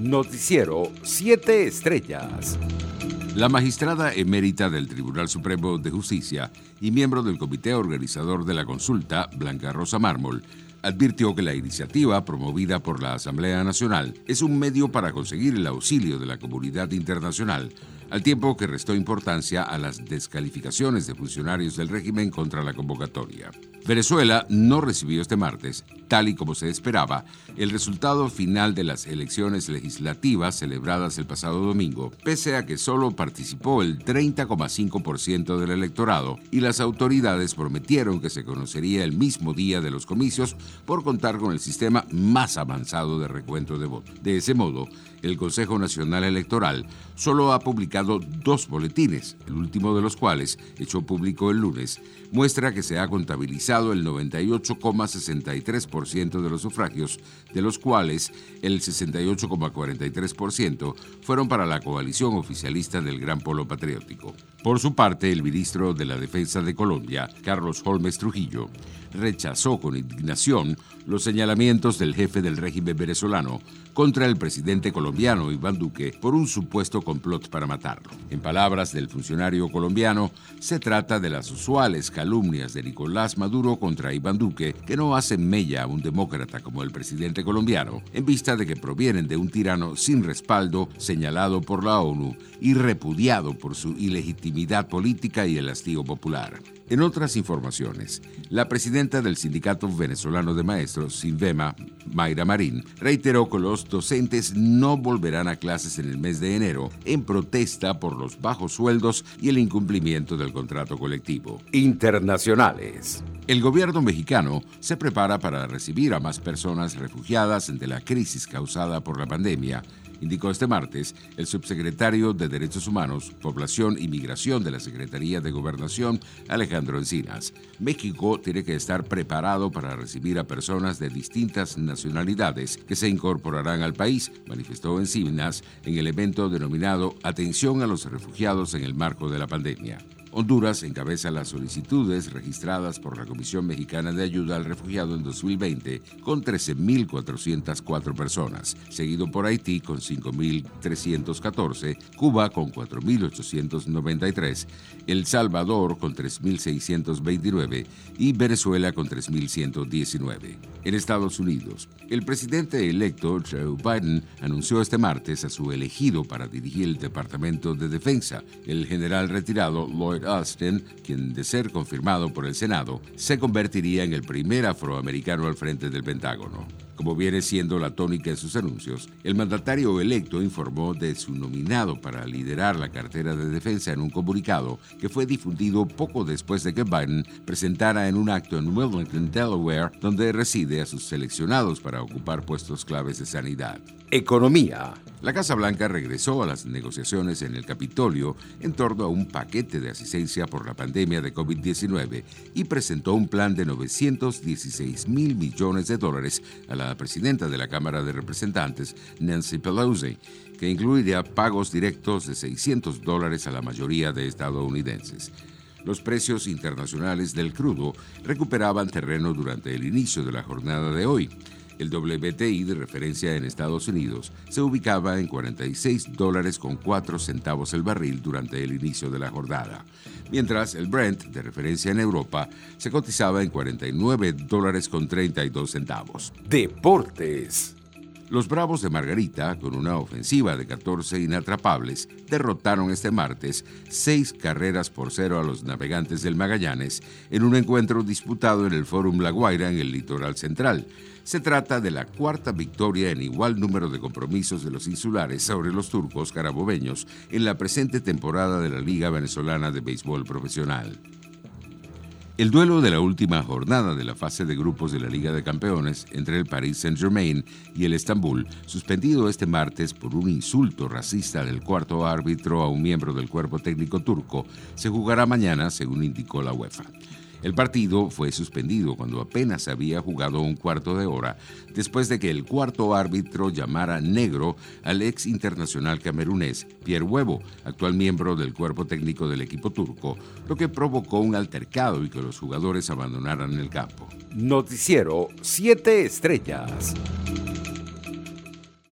Noticiero 7 Estrellas. La magistrada emérita del Tribunal Supremo de Justicia y miembro del comité organizador de la consulta, Blanca Rosa Mármol, advirtió que la iniciativa promovida por la Asamblea Nacional es un medio para conseguir el auxilio de la comunidad internacional, al tiempo que restó importancia a las descalificaciones de funcionarios del régimen contra la convocatoria. Venezuela no recibió este martes, tal y como se esperaba, el resultado final de las elecciones legislativas celebradas el pasado domingo, pese a que solo participó el 30,5% del electorado y las autoridades prometieron que se conocería el mismo día de los comicios por contar con el sistema más avanzado de recuento de votos. De ese modo, el Consejo Nacional Electoral solo ha publicado dos boletines, el último de los cuales, hecho público el lunes, muestra que se ha contabilizado el 98,63% de los sufragios, de los cuales el 68,43% fueron para la coalición oficialista del Gran Polo Patriótico. Por su parte, el ministro de la Defensa de Colombia, Carlos Holmes Trujillo, rechazó con indignación los señalamientos del jefe del régimen venezolano contra el presidente colombiano Iván Duque por un supuesto complot para matarlo. En palabras del funcionario colombiano, se trata de las usuales calumnias de Nicolás Maduro contra Iván Duque que no hacen mella a un demócrata como el presidente colombiano, en vista de que provienen de un tirano sin respaldo señalado por la ONU y repudiado por su ilegitimidad política y el hastío popular. En otras informaciones, la presidenta del Sindicato Venezolano de Maestros, Silvema, Mayra Marín, reiteró que los docentes no volverán a clases en el mes de enero en protesta por los bajos sueldos y el incumplimiento del contrato colectivo. Internacionales. El gobierno mexicano se prepara para recibir a más personas refugiadas de la crisis causada por la pandemia indicó este martes el subsecretario de Derechos Humanos, Población y Migración de la Secretaría de Gobernación, Alejandro Encinas. México tiene que estar preparado para recibir a personas de distintas nacionalidades que se incorporarán al país, manifestó Encinas en el evento denominado Atención a los refugiados en el marco de la pandemia. Honduras encabeza las solicitudes registradas por la Comisión Mexicana de Ayuda al Refugiado en 2020 con 13.404 personas, seguido por Haití con 5.314, Cuba con 4.893, El Salvador con 3.629 y Venezuela con 3.119. En Estados Unidos, el presidente electo Joe Biden anunció este martes a su elegido para dirigir el Departamento de Defensa, el general retirado Lloyd Austin, quien de ser confirmado por el Senado, se convertiría en el primer afroamericano al frente del Pentágono. Como viene siendo la tónica en sus anuncios, el mandatario electo informó de su nominado para liderar la cartera de defensa en un comunicado que fue difundido poco después de que Biden presentara en un acto en Wilmington, Delaware, donde reside a sus seleccionados para ocupar puestos claves de sanidad. Economía. La Casa Blanca regresó a las negociaciones en el Capitolio en torno a un paquete de asistencia por la pandemia de COVID-19 y presentó un plan de 916 mil millones de dólares a la presidenta de la Cámara de Representantes, Nancy Pelosi, que incluiría pagos directos de 600 dólares a la mayoría de estadounidenses. Los precios internacionales del crudo recuperaban terreno durante el inicio de la jornada de hoy. El WTI de referencia en Estados Unidos se ubicaba en 46 dólares con 4 centavos el barril durante el inicio de la jornada, mientras el Brent de referencia en Europa se cotizaba en 49 dólares con 32 centavos. Deportes. Los Bravos de Margarita, con una ofensiva de 14 inatrapables, derrotaron este martes seis carreras por cero a los navegantes del Magallanes en un encuentro disputado en el Fórum La Guaira en el litoral central. Se trata de la cuarta victoria en igual número de compromisos de los insulares sobre los turcos carabobeños en la presente temporada de la Liga Venezolana de Béisbol Profesional. El duelo de la última jornada de la fase de grupos de la Liga de Campeones entre el Paris Saint-Germain y el Estambul, suspendido este martes por un insulto racista del cuarto árbitro a un miembro del cuerpo técnico turco, se jugará mañana, según indicó la UEFA. El partido fue suspendido cuando apenas había jugado un cuarto de hora después de que el cuarto árbitro llamara negro al ex internacional camerunés Pierre Huevo, actual miembro del cuerpo técnico del equipo turco, lo que provocó un altercado y que los jugadores abandonaran el campo. Noticiero 7 Estrellas.